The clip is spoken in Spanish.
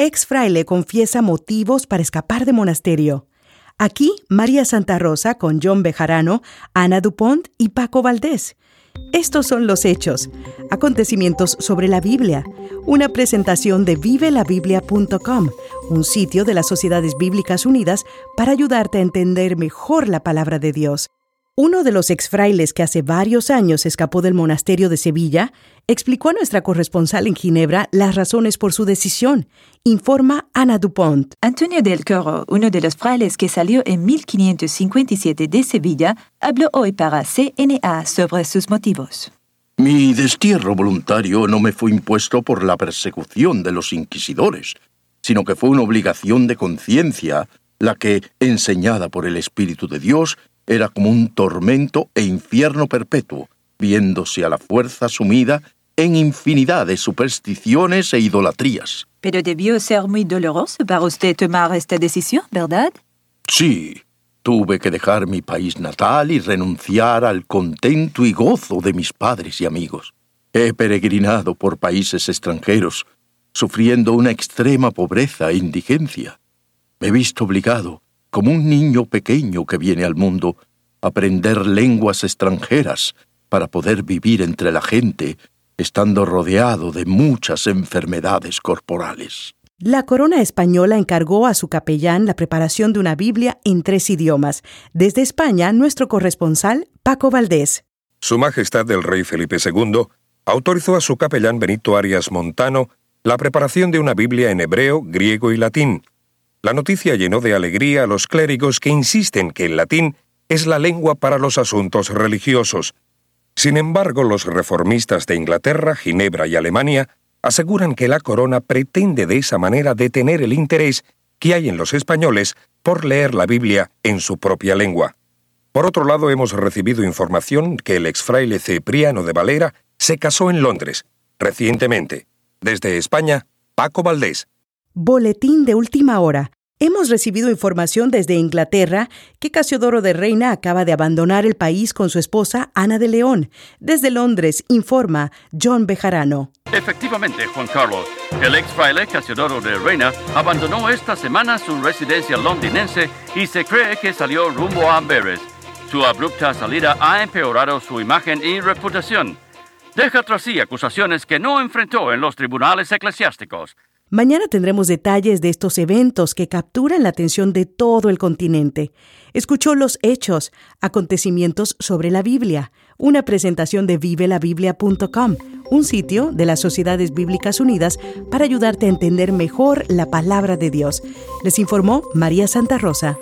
ex fraile confiesa motivos para escapar de monasterio. Aquí, María Santa Rosa con John Bejarano, Ana Dupont y Paco Valdés. Estos son los hechos, acontecimientos sobre la Biblia, una presentación de vivelabiblia.com, un sitio de las Sociedades Bíblicas Unidas para ayudarte a entender mejor la palabra de Dios. Uno de los exfrailes que hace varios años escapó del monasterio de Sevilla explicó a nuestra corresponsal en Ginebra las razones por su decisión. Informa Ana Dupont. Antonio del Coro, uno de los frailes que salió en 1557 de Sevilla, habló hoy para CNA sobre sus motivos. Mi destierro voluntario no me fue impuesto por la persecución de los inquisidores, sino que fue una obligación de conciencia la que, enseñada por el Espíritu de Dios, era como un tormento e infierno perpetuo, viéndose a la fuerza sumida en infinidad de supersticiones e idolatrías. Pero debió ser muy doloroso para usted tomar esta decisión, ¿verdad? Sí, tuve que dejar mi país natal y renunciar al contento y gozo de mis padres y amigos. He peregrinado por países extranjeros, sufriendo una extrema pobreza e indigencia. Me he visto obligado como un niño pequeño que viene al mundo, aprender lenguas extranjeras para poder vivir entre la gente, estando rodeado de muchas enfermedades corporales. La corona española encargó a su capellán la preparación de una Biblia en tres idiomas. Desde España, nuestro corresponsal, Paco Valdés. Su Majestad el Rey Felipe II autorizó a su capellán Benito Arias Montano la preparación de una Biblia en hebreo, griego y latín, la noticia llenó de alegría a los clérigos que insisten que el latín es la lengua para los asuntos religiosos. Sin embargo, los reformistas de Inglaterra, Ginebra y Alemania aseguran que la corona pretende de esa manera detener el interés que hay en los españoles por leer la Biblia en su propia lengua. Por otro lado, hemos recibido información que el exfraile Cipriano de Valera se casó en Londres, recientemente. Desde España, Paco Valdés. Boletín de última hora. Hemos recibido información desde Inglaterra que Casiodoro de Reina acaba de abandonar el país con su esposa Ana de León. Desde Londres, informa John Bejarano. Efectivamente, Juan Carlos, el ex fraile Casiodoro de Reina abandonó esta semana su residencia londinense y se cree que salió rumbo a Amberes. Su abrupta salida ha empeorado su imagen y reputación. Deja tras sí acusaciones que no enfrentó en los tribunales eclesiásticos. Mañana tendremos detalles de estos eventos que capturan la atención de todo el continente. Escuchó los hechos, acontecimientos sobre la Biblia, una presentación de vivelabiblia.com, un sitio de las Sociedades Bíblicas Unidas para ayudarte a entender mejor la palabra de Dios. Les informó María Santa Rosa.